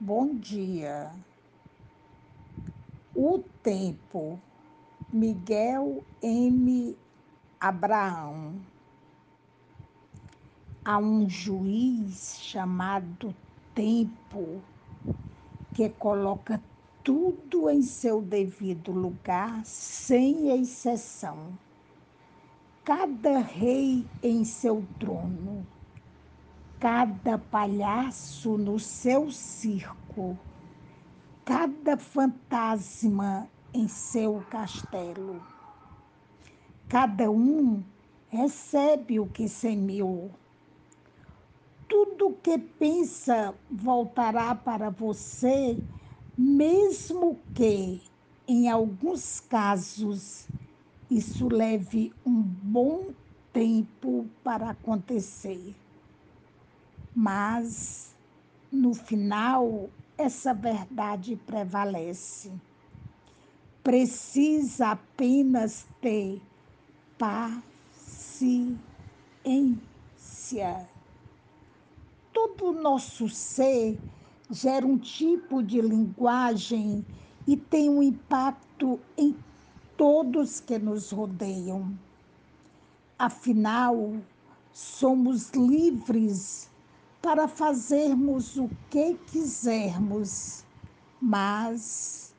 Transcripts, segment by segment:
Bom dia. O tempo. Miguel M. Abraão. Há um juiz chamado Tempo que coloca tudo em seu devido lugar, sem exceção. Cada rei em seu trono cada palhaço no seu circo, cada fantasma em seu castelo. Cada um recebe o que semeou. Tudo que pensa voltará para você, mesmo que, em alguns casos, isso leve um bom tempo para acontecer. Mas, no final, essa verdade prevalece. Precisa apenas ter paciência. Todo o nosso ser gera um tipo de linguagem e tem um impacto em todos que nos rodeiam. Afinal, somos livres para fazermos o que quisermos, mas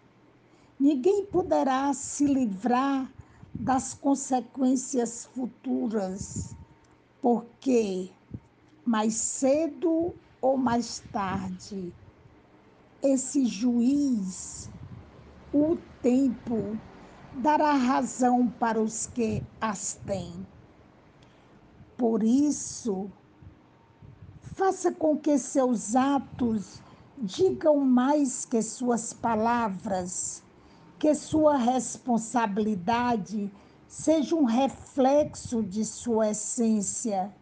ninguém poderá se livrar das consequências futuras, porque mais cedo ou mais tarde, esse juiz, o tempo, dará razão para os que as têm. Por isso, Faça com que seus atos digam mais que suas palavras, que sua responsabilidade seja um reflexo de sua essência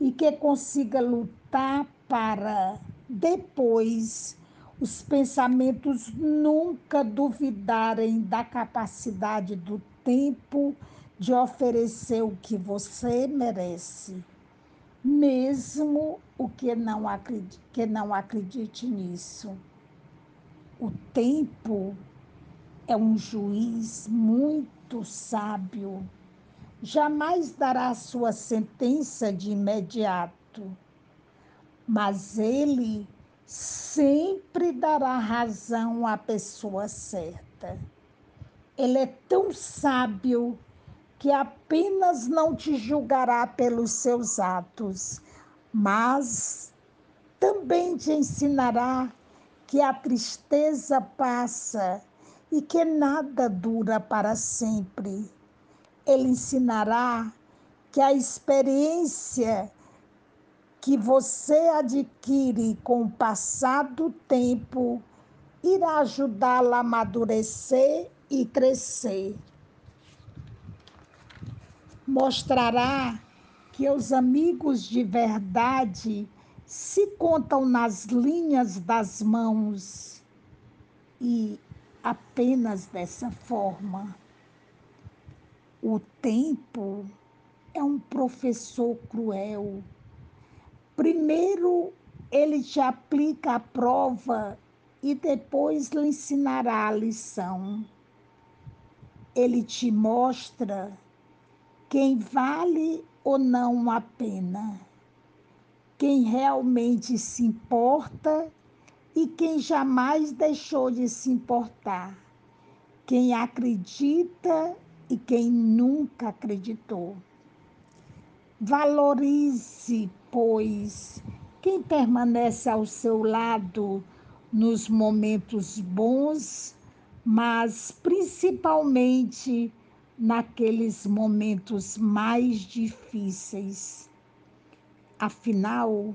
e que consiga lutar para depois os pensamentos nunca duvidarem da capacidade do tempo de oferecer o que você merece mesmo o que não acredite, que não acredite nisso. O tempo é um juiz muito sábio. Jamais dará sua sentença de imediato, mas ele sempre dará razão à pessoa certa. Ele é tão sábio que apenas não te julgará pelos seus atos, mas também te ensinará que a tristeza passa e que nada dura para sempre. Ele ensinará que a experiência que você adquire com o passar do tempo irá ajudá-la a amadurecer e crescer mostrará que os amigos de verdade se contam nas linhas das mãos e apenas dessa forma. O tempo é um professor cruel. Primeiro, ele te aplica a prova e depois lhe ensinará a lição. Ele te mostra quem vale ou não a pena, quem realmente se importa e quem jamais deixou de se importar, quem acredita e quem nunca acreditou. Valorize, pois, quem permanece ao seu lado nos momentos bons, mas principalmente naqueles momentos mais difíceis. Afinal,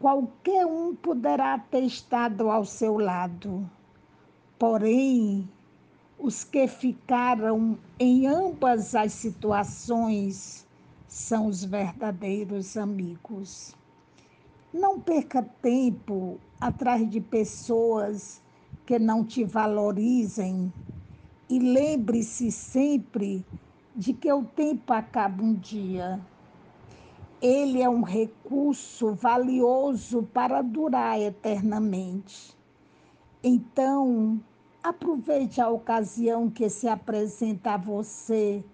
qualquer um poderá ter estado ao seu lado, porém, os que ficaram em ambas as situações são os verdadeiros amigos. Não perca tempo atrás de pessoas que não te valorizem e lembre-se sempre de que o tempo acaba um dia. ele é um recurso valioso para durar eternamente. Então, aproveite a ocasião que se apresenta a você,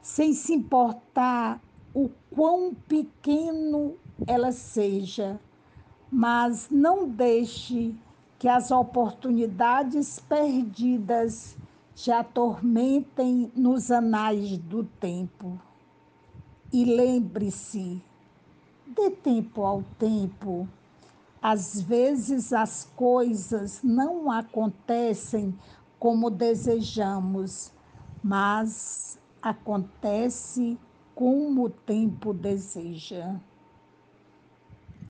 sem se importar o quão pequeno ela seja, mas não deixe que as oportunidades perdidas te atormentem nos anais do tempo. E lembre-se, dê tempo ao tempo. Às vezes as coisas não acontecem como desejamos, mas acontece como o tempo deseja.